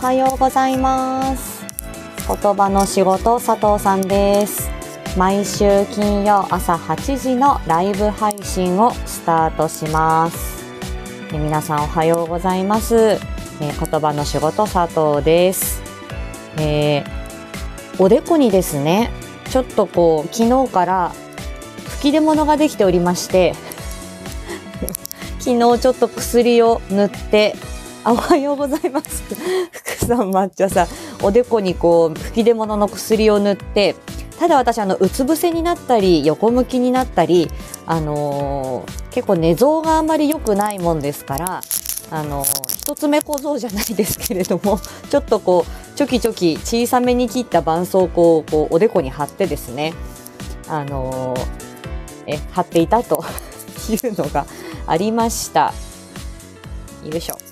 はようございます。言葉の仕事佐藤さんです。毎週金曜朝8時のライブ配信をスタートします。皆さんおはようございます、えー言葉の仕事佐藤です、えーおでこにですねちょっとこう昨日から吹き出物ができておりまして 昨日ちょっと薬を塗っておはようございます 福さん抹茶さんおでこにこう吹き出物の薬を塗ってただ私あのうつ伏せになったり横向きになったり、あのー結構寝相があんまり良くないもんですから、あのー一つ目小僧じゃないですけれども ちょっとこうチョキチョキ小さめに切った絆創膏をこうおでこに貼ってですね、あのーえ貼っていたというのがありました。よいしょ。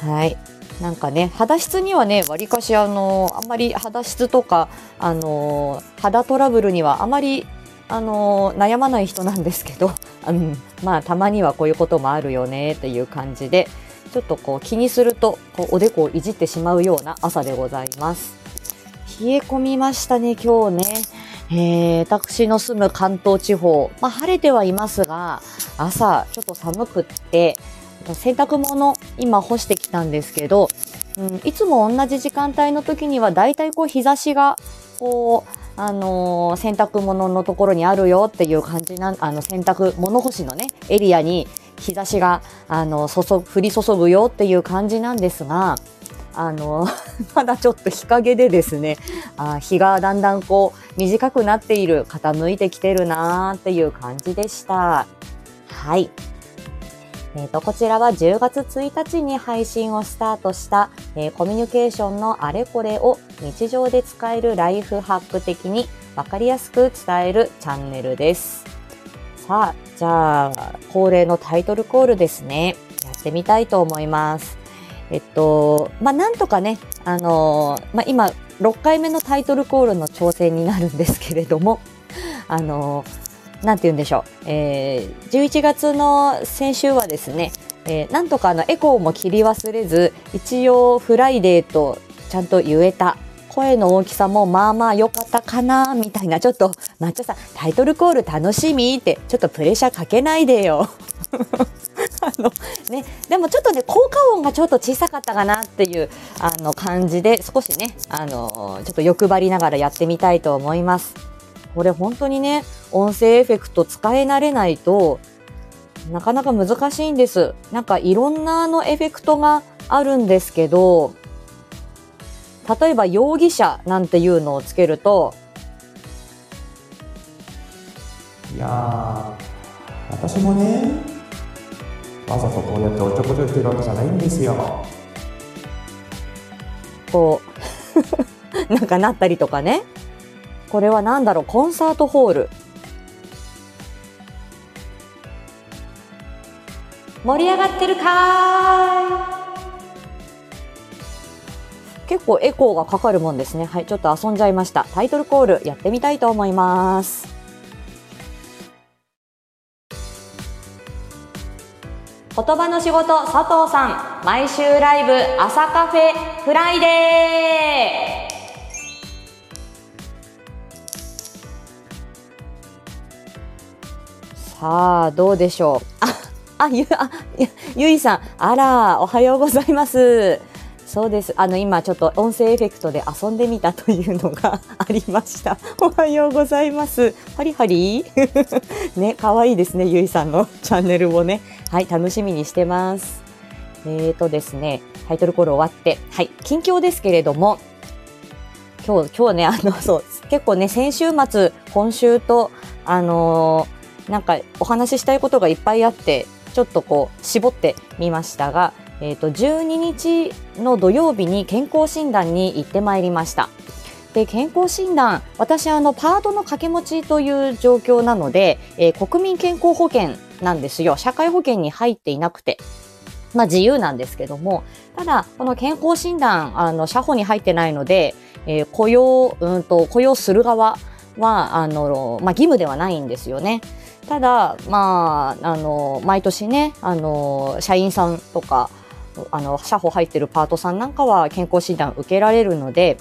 はい。なんかね、肌質にはね、わりかしあの、あんまり肌質とか、あの、肌トラブルにはあまり、あの、悩まない人なんですけど、うん、まあ、たまにはこういうこともあるよね、っていう感じで、ちょっとこう気にすると、こうおでこをいじってしまうような朝でございます。冷え込みましたね、今日ね。えー、私の住む関東地方、まあ、晴れてはいますが、朝ちょっと寒くって、洗濯物今干してきたんですけど、うん、いつも同じ時間帯の時にはだいたいこう日差しがこう、あのー洗濯物のところにあるよっていう感じなあの洗濯物干しのねエリアに日差しがあの注降り注ぐよっていう感じなんですがあの まだちょっと日陰でですねあ日がだんだんこう短くなっている傾いてきてるなーっていう感じでした。はい。えー、とこちらは10月1日に配信をスタートした、えーコミュニケーションのあれこれを日常で使えるライフハック的に分かりやすく伝えるチャンネルです。さあ、じゃあ、恒例のタイトルコールですね。やってみたいと思います。えっと、まあ、なんとかね、あのーまあ、今、6回目のタイトルコールの挑戦になるんですけれども、あのーなんて言うんでしょう。えー、11月の先週はですね、えーなんとかのエコーも切り忘れず、一応フライデーとちゃんと言えた。声の大きさもまあまあ良かったかな、みたいな。ちょっと、抹茶さん、タイトルコール楽しみって、ちょっとプレッシャーかけないでよ。あのね、でもちょっとね効果音がちょっと小さかったかなっていうあの感じで少しねあのちょっと欲張りながらやってみたいと思います。これ本当にね音声エフェクト使い慣れないとなかなか難しいんです。なんかいろんなあのエフェクトがあるんですけど例えば容疑者なんていうのをつけるといやー私もねわざとこうやっておちょこちょいしてるわけじゃないんですよこう なんかなったりとかねこれは何だろう？コンサートホール。盛り上がってるかーい。結構エコーがかかるもんですね。はいちょっと遊んじゃいました。タイトルコールやってみたいと思います。言葉の仕事佐藤さん。毎週ライブ朝カフェフライデー。さあどうでしょう？ああゆあゆゆいさんあらおはようございます。そうです。あの今ちょっと音声エフェクトで遊んでみたというのが ありました。おはようございます。ハリハリ？ね可愛いですねゆいさんのチャンネルをね。はい楽しみにしてます。えーとですねタイトルコール終わって。はい近況ですけれども。今日今日ねあのそう結構ね先週末今週とあのーなんかお話ししたいことがいっぱいあってちょっとこう絞ってみましたが、えー、と12日の土曜日に健康診断に行ってまいりました。で健康診断私あのパートの掛け持ちという状況なので、えー国民健康保険なんですよ社会保険に入っていなくて。まあ自由なんですけども、ただ、この健康診断、あの、社保に入ってないので、えー雇用、うんと、雇用する側は、あの、まあ義務ではないんですよね。ただ、まあ、あの、毎年ね、あの、社員さんとかあの、社保入ってるパートさんなんかは健康診断受けられるので、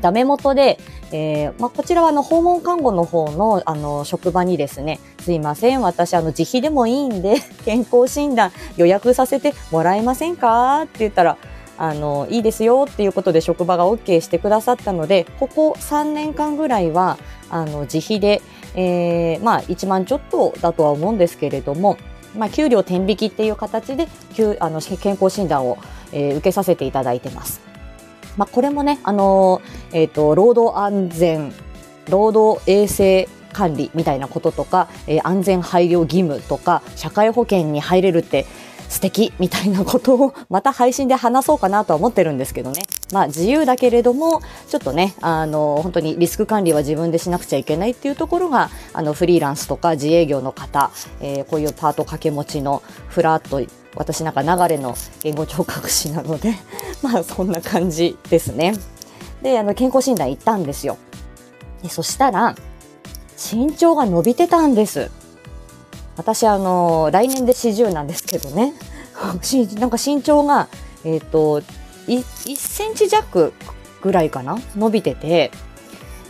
ダメ元で、えー、まあ、こちらはあの訪問看護の方のあの職場にですね、すいません、私あの自費でもいいんで 健康診断予約させてもらえませんか？って言ったら、あのいいですよっていうことで職場が OK してくださったので、ここ3年間ぐらいはあの自費で、えー、まあ1万ちょっとだとは思うんですけれども、まあ、給料天引きっていう形であの健康診断を、えー、受けさせていただいてます。まあ、これもね、あのー、えっ、ー、と、労働安全、労働衛生管理みたいなこととか、えー、安全配慮義務とか、社会保険に入れるって素敵みたいなことをまた配信で話そうかなとは思ってるんですけどね。まあ自由だけれども、ちょっとね、あの、本当にリスク管理は自分でしなくちゃいけないっていうところが、あの、フリーランスとか自営業の方、えー、こういうパート掛け持ちのフラット私なんか流れの言語聴覚士なので まあそんな感じですね。で、あの健康診断行ったんですよ。でそしたら、身長が伸びてたんです。私あの、来年で40なんですけどね。なんか身長が、え、ー、と、1センチ弱ぐらいかな？伸びてて、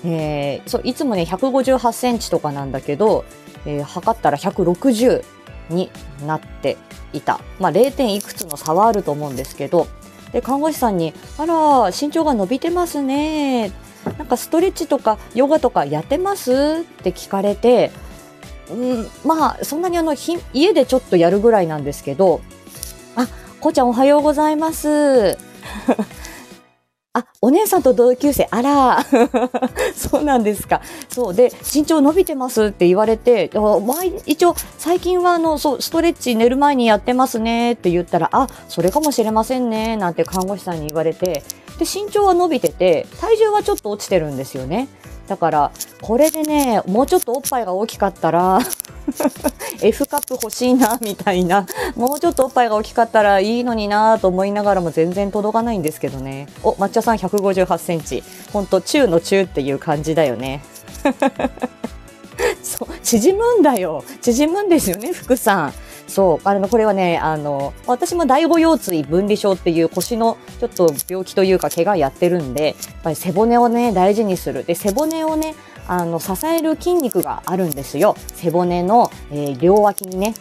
えー、そういつもね158センチとかなんだけど、えー、測ったら160になっていた。まあ、0. 点いくつの差はあると思うんですけど、で看護師さんに「あら身長が伸びてますね」なんかストレッチとかヨガとかやってます？って聞かれて、うん、まあそんなにあのひ家でちょっとやるぐらいなんですけど「あこうちゃんおはようございます」あ、お姉さんと同級生、あら、そうなんですか。そうで、身長伸びてますって言われて、毎一応、最近はあの、そう、ストレッチ寝る前にやってますねって言ったら、あ、それかもしれませんね、なんて看護師さんに言われて、で、身長は伸びてて、体重はちょっと落ちてるんですよね。だから、これでね、もうちょっとおっぱいが大きかったら F カップ欲しいな、みたいな。もうちょっとおっぱいが大きかったらいいのになと思いながらも全然届かないんですけどね。お、抹茶さん158センチ。ほんと、中の中っていう感じだよね。そう、縮むんだよ。縮むんですよね、福さん。そう、あの、これはね、あの、私も第五腰椎分離症っていう腰のちょっと病気というか怪我やってるんで、やっぱり背骨をね、大事にする。で、背骨をね、あの、支える筋肉があるんですよ。背骨の、えー、両脇にね、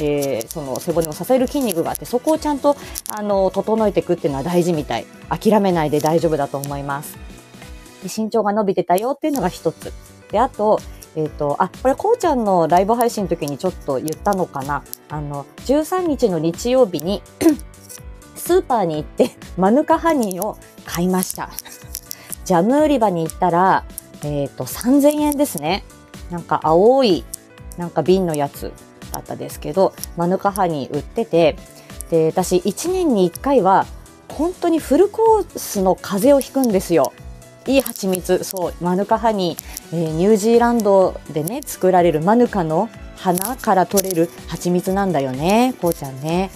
えー、その背骨を支える筋肉があって、そこをちゃんと、あの、整えていくっていうのは大事みたい。諦めないで大丈夫だと思います。で身長が伸びてたよっていうのが一つ。で、あと、えっ、ー、と、あ、これ、こうちゃんのライブ配信の時にちょっと言ったのかな。あの、13日の日曜日に スーパーに行って、マヌカハニーを買いました。ジャム売り場に行ったら、えっ、ー、と、3000円ですね。なんか青い、なんか瓶のやつだったですけど、マヌカハニー売ってて、で、私1年に1回は、本当にフルコースの風邪をひくんですよ。いい蜂蜜、そう、マヌカハニー、えー、ニュージーランドでね、作られるマヌカの花から取れる蜂蜜なんだよね、こうちゃんね。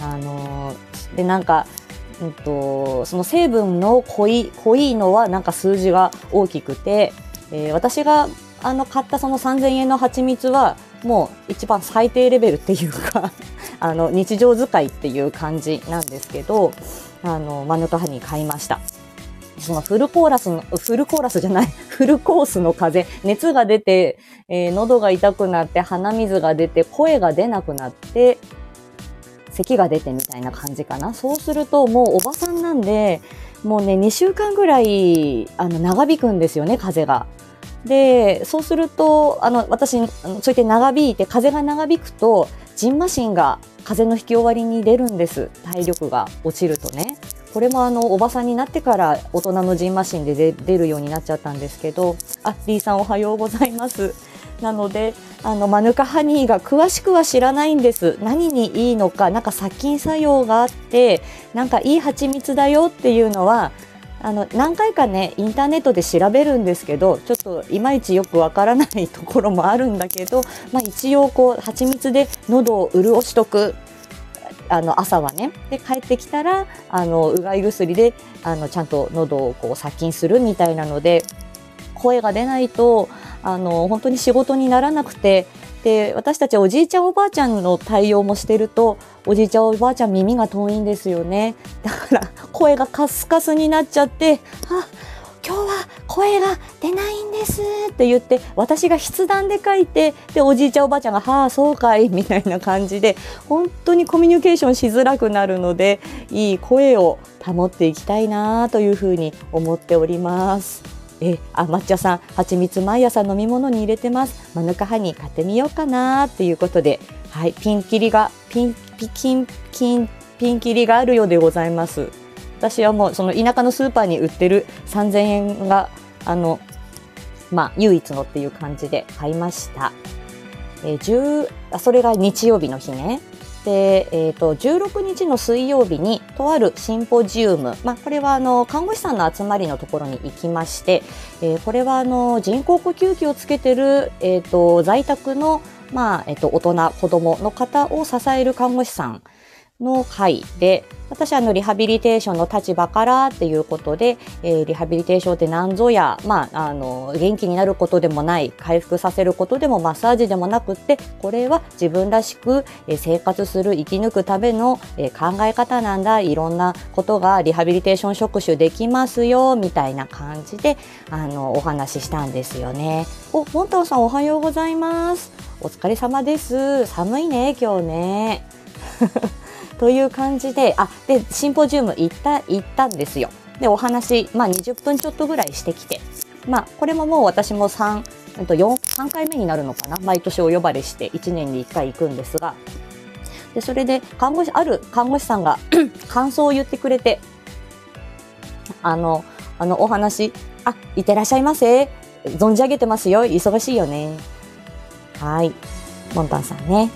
あのー、で、なんか、うんと、その成分の濃い、濃いのはなんか数字が大きくて、えー、私があの買ったその3000円の蜂蜜はもう一番最低レベルっていうか あの日常使いっていう感じなんですけど、あの、マヌカハニー買いました。そのフルコーラスの、フルコーラスじゃない、フルコースの風、熱が出て、えー、喉が痛くなって、鼻水が出て、声が出なくなって、咳が出てみたいな感じかな。そうすると、もうおばさんなんで、もうね、2週間ぐらい、あの、長引くんですよね、風が。で、そうすると、あの、私、あのそうやって長引いて、風が長引くと、ジンマシンが風の引き終わりに出るんです。体力が落ちるとね。これもあのおばさんになってから大人のジンマシンで出るようになっちゃったんですけどあ D さんおはようございます。なのであのマヌカハニーが詳しくは知らないんです。何にいいのかなんか殺菌作用があってなんかいい蜂蜜だよっていうのはあの何回かねインターネットで調べるんですけどちょっといまいちよくわからないところもあるんだけど、まあ、一応こう蜂蜜で喉を潤しとくあの朝はねで帰ってきたらあのうがい薬であのちゃんと喉をこう殺菌するみたいなので声が出ないとあの本当に仕事にならなくてで私たちおじいちゃんおばあちゃんの対応もしてるとおじいちゃんおばあちゃん耳が遠いんですよね。だから声がカスカスになっちゃって「あ今日は声が出ないんです」って言って私が筆談で書いてでおじいちゃんおばあちゃんが「はあそうかい」みたいな感じで本当にコミュニケーションしづらくなるのでいい声を保っていきたいなというふうに思っております。えあ抹茶さん蜂蜜毎朝飲み物に入れてますマヌカハニー買ってみようかなっていうことではいピンキリがピンピキンキンピンキリがあるようでございます私はもうその田舎のスーパーに売ってる3000円があのまあ唯一のっていう感じで買いました。えー、10それが日曜日の日ね。で、えーと、16日の水曜日にとあるシンポジウム、まあ、これはあの看護師さんの集まりのところに行きまして、えー、これはあの人工呼吸器をつけてる、えーと、在宅の、まあえーと、と大人子どもの方を支える看護師さんの会で私はリハビリテーションの立場からっていうことで、えー、リハビリテーションって何ぞや、まあ、あの元気になることでもない回復させることでもマッサージでもなくってこれは自分らしく、生活する生き抜くための、考え方なんだいろんなことがリハビリテーション職種できますよみたいな感じであのお話ししたんですよね。おモンタンさんおはようございます。お疲れ様です。寒いね今日ね。という感じであでシンポジウム行った行ったんですよ。でお話、まあ、20分ちょっとぐらいしてきて、まあ、これももう私も 3, 4 3回目になるのかな。毎年お呼ばれして1年に1回行くんですが。でそれで看護師ある看護師さんが 感想を言ってくれてあのあのお話「あいってらっしゃいませ。存じ上げてますよ。忙しいよね」はい。モンタンさんね。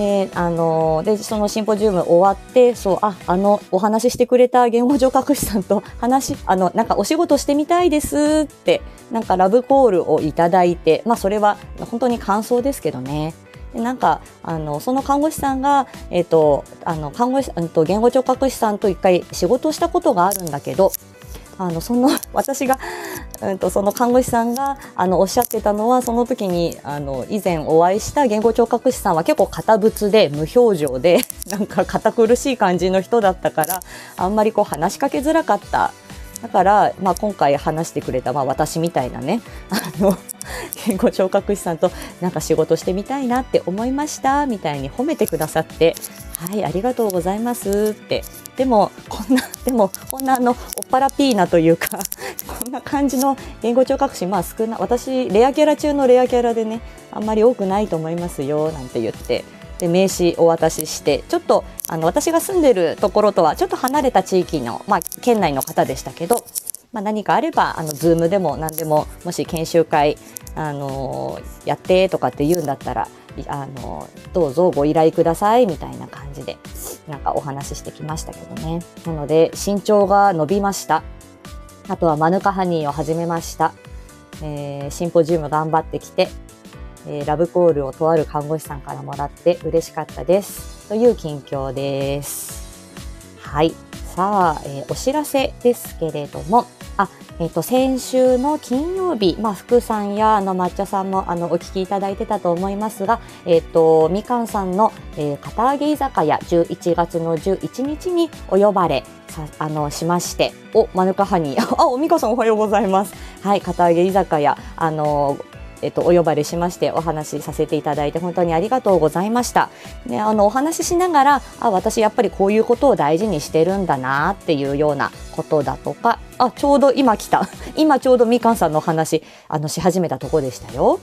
で、あの、で、そのシンポジウム終わって、そう、あ、あの、お話ししてくれた言語聴覚士さんと話、あの、なんかお仕事してみたいですって、なんかラブコールをいただいて、まあそれは本当に感想ですけどね。でなんかあのその看護師さんが、えーと、あの看護師、と言語聴覚士さんと一回仕事をしたことがあるんだけどあのその 私がうんと、その看護師さんがあのおっしゃってたのはその時にあの以前お会いした言語聴覚士さんは結構堅物で無表情で なんか堅苦しい感じの人だったからあんまりこう話しかけづらかった。だから、まあ、今回話してくれた、まあ、私みたいなねあの言語聴覚士さんとなんか仕事してみたいなって思いました。みたいに褒めてくださってはいありがとうございます。って。でもこんな でもこんなあのおっぱらピーナというか こんな感じの言語聴覚士まあ少な私レアキャラ中のレアキャラでねあんまり多くないと思いますよなんて言って。で名刺お渡ししてちょっとあの私が住んでるところとはちょっと離れた地域の、まあ、県内の方でしたけど、まあ、何かあればあの Zoom でも何でももし研修会、あのー、やってとかって言うんだったらあのどうぞご依頼くださいみたいな感じでなんかお話ししてきましたけどね。なので身長が伸びました。あとはマヌカハニーを始めました、えー、シンポジウム頑張ってきて、えー、ラブコールをとある看護師さんからもらって嬉しかったです。という近況です。はい。さあ、えー、お知らせですけれどもあえーと、先週の金曜日、まあ、福さんやあの抹茶さんもあのお聞きいただいてたと思いますが、えーと、みかんさんの、えー、片揚げ居酒屋11月の11日にお呼ばれさあのしましておマヌカハニー。あおみかさんおはようございます。はい片揚げ居酒屋。あのえっと、お呼ばれしましてお話しさせていただいて本当にありがとうございました。ね、あのお話ししながらあ私やっぱりこういうことを大事にしてるんだなっていうようなことだとかあちょうど今来た 今ちょうどみかんさんの話あのし始めたとこでしたよ。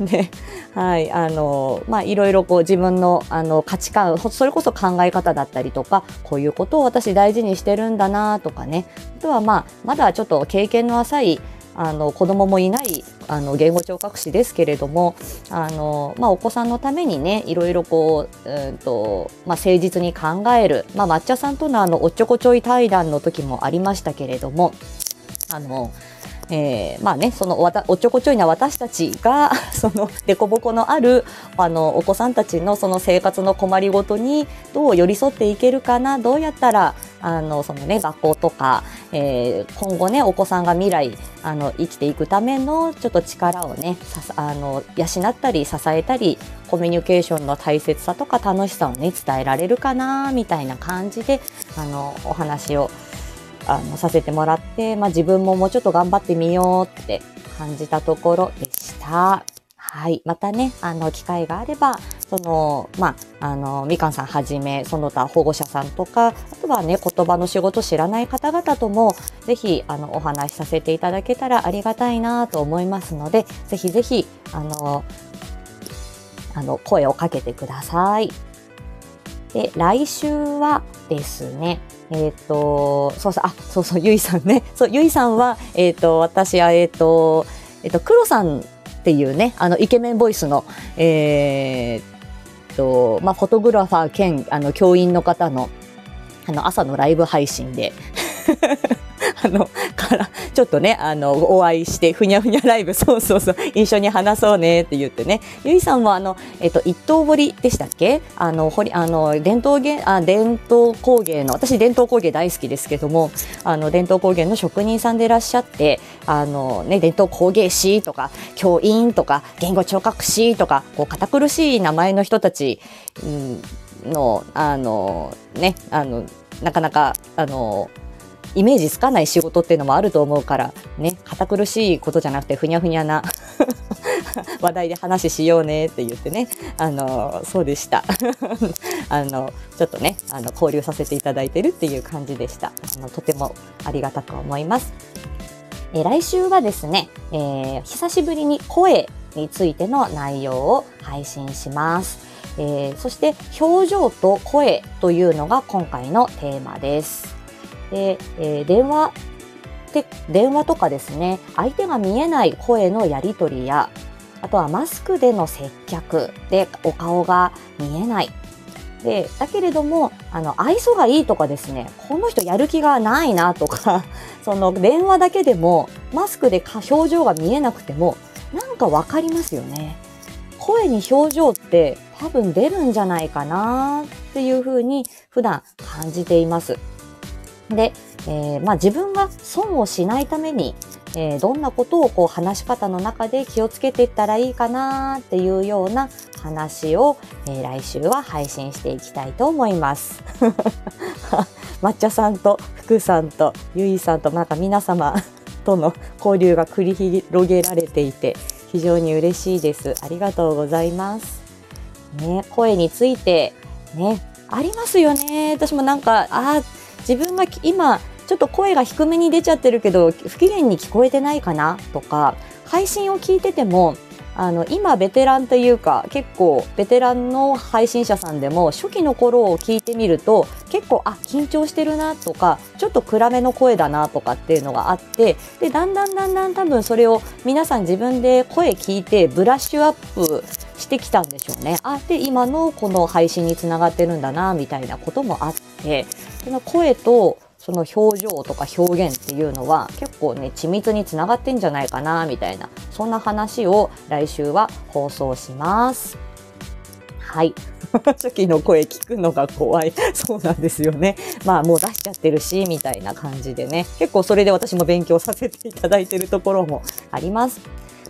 で はいあのまあいろいろこう自分のあの価値観それこそ考え方だったりとかこういうことを私大事にしてるんだなとかねあとはまあまだちょっと経験の浅いあの子供もいないあの言語聴覚士ですけれどもあの、まあ、お子さんのためにねいろいろこう、うんとまあ、誠実に考える、まあ、抹茶さんとのあのおっちょこちょい対談の時もありましたけれどもあのえー、まあね、そのおおちょこちょいな私たちが、その凸凹のある、あの、お子さんたちのその生活の困りごとにどう寄り添っていけるかな、どうやったら、あの、そのね、学校とか、えー、今後ね、お子さんが未来、あの、生きていくための、ちょっと力をね、さあの、養ったり、支えたり、コミュニケーションの大切さとか楽しさをね、伝えられるかな、みたいな感じで、あの、お話を、あの、させてもらって、まあ、自分ももうちょっと頑張ってみようって感じたところでした。はい。またね、あの、機会があれば、その、まあ、あの、みかんさんはじめ、その他保護者さんとか、あとはね、言葉の仕事知らない方々とも、ぜひ、あの、お話しさせていただけたらありがたいなと思いますので、ぜひぜひ、あの、あの、声をかけてください。で、来週はですね、えっ、ー、と、そうそう、あ、そうそう、ゆいさんね。そう、ゆいさんは、えっ、ー、と、私は、えっ、ー、と、えっ、と、黒さんっていうね、あの、イケメンボイスの、えー、と、まあ、フォトグラファー兼、あの、教員の方の、あの、朝のライブ配信で あの、から、ちょっとね、あの、お会いして、ふにゃふにゃライブ、そうそうそう、一緒に話そうねって言ってね。ゆいさんもあの、えっと、一刀彫りでしたっけ？あの、彫り、あの、伝統芸、あ、伝統工芸の、私伝統工芸大好きですけども、あの、伝統工芸の職人さんでいらっしゃって、あの、ね、伝統工芸士とか、教員とか、言語聴覚士とか、こう、堅苦しい名前の人たち、の、あの、ね、あの、なかなか、あの、イメージつかない仕事っていうのもあると思うからね堅苦しいことじゃなくてふにゃふにゃな 話題で話しようねって言ってねあのそうでした あのちょっとねあの交流させていただいてるっていう感じでしたあのとてもありがたく思います。え来週はですね、えー、久しぶりに声についての内容を配信します。えー、そして表情と声というのが今回のテーマです。で、えー、電話で電話とかですね相手が見えない声のやり取りやあとはマスクでの接客でお顔が見えない。でだけれどもあの愛想がいいとかですねこの人やる気がないなとか その電話だけでもマスクで表情が見えなくてもなんかわかりますよね。声に表情って多分出るんじゃないかなっていうふうに普段感じています。で、えー、まあ、自分が損をしないために、えー、どんなことをこう話し方の中で気をつけていったらいいかなっていうような話を、えー、来週は配信していきたいと思います。抹茶さんと福さんとゆいさんとなんか皆様との交流が繰り広げられていて非常に嬉しいです。ありがとうございます。ね、声についてね、ありますよね。私もなんか、ああ、自分が今ちょっと声が低めに出ちゃってるけど不機嫌に聞こえてないかなとか配信を聞いててもあの今ベテランというか結構ベテランの配信者さんでも初期の頃を聞いてみると結構あ緊張してるなとかちょっと暗めの声だなとかっていうのがあってでだんだんだんだん多分それを皆さん自分で声聞いてブラッシュアップしてきたんでしょうね。あで今のこの配信につながってるんだなみたいなこともあってその声とその表情とか表現っていうのは結構ね緻密につながってんじゃないかなみたいなそんな話を来週は放送します。はい 初期の声聞くのが怖い。そうなんですよね。まあもう出しちゃってるし、みたいな感じでね。結構それで私も勉強させていただいてるところもあります。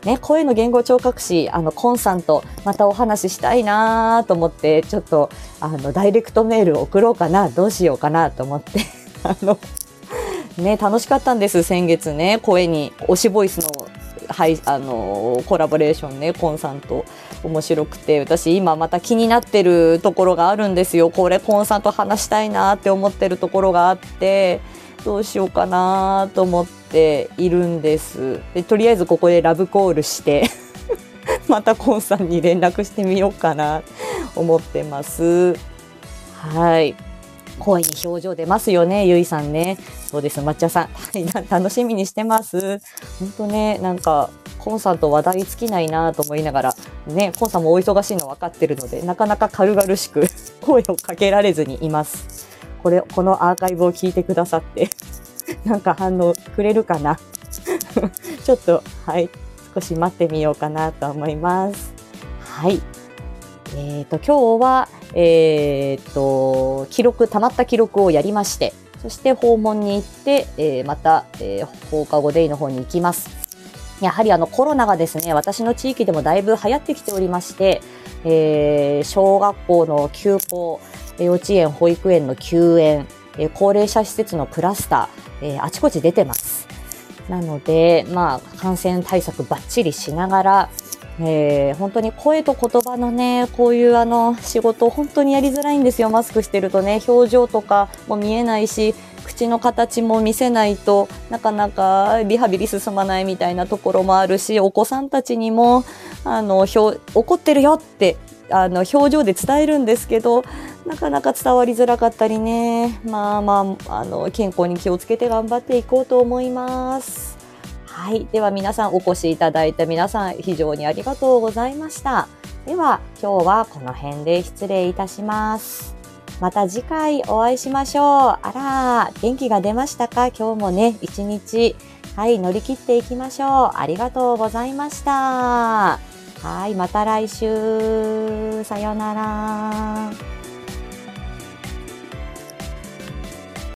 ね、声の言語聴覚士、あの、コンさんとまたお話ししたいなと思って、ちょっと、あの、ダイレクトメール送ろうかな、どうしようかなと思って あの、ね、楽しかったんです、先月ね、声に、推しボイスの、はい、あの、コラボレーションね、コンさんと面白くて、私今また気になってるところがあるんですよ。これ、コンさんと話したいなって思ってるところがあって、どうしようかなと思っているんです。で、とりあえずここでラブコールして またコンさんに連絡してみようかな思ってます。はい。声に表情出ますよね、ゆいさんね。そうです、抹茶さん。楽しみにしてます。本当ね、なんか、コンさんと話題尽きないなと思いながら、ね、コンさんもお忙しいの分かってるので、なかなか軽々しく 声をかけられずにいます。これ、このアーカイブを聞いてくださって、なんか反応くれるかな？ちょっと、はい、少し待ってみようかなと思います。はい。えっ、と、今日は、えっ、と、記録、溜まった記録をやりまして、そして訪問に行って、えーまた、えー放課後デイの方に行きます。やはりあのコロナがですね、私の地域でもだいぶ流行ってきておりまして、えー小学校の休校、幼稚園、保育園の休園、高齢者施設のクラスター、あちこち出てます。なので、まあ、感染対策ばっちりしながら、えー本当に声と言葉のね、こういうあの仕事、本当にやりづらいんですよ、マスクしてるとね、表情とかも見えないし、口の形も見せないとなかなかリハビリ進まないみたいなところもあるし、お子さんたちにも、あの、怒ってるよって、あの、表情で伝えるんですけど、なかなか伝わりづらかったりね、まあまあ、あの、健康に気をつけて頑張っていこうと思います。はい。では皆さんお越しいただいた皆さん非常にありがとうございました。では今日はこの辺で失礼いたします。また次回お会いしましょう。あら、元気が出ましたか？今日もね、一日、はい、乗り切っていきましょう。ありがとうございました。はい、また来週。さようなら。